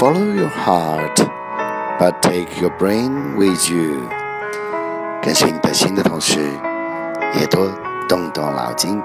Follow your heart, but take your brain with you。跟随你的心的同时，也多动动脑筋。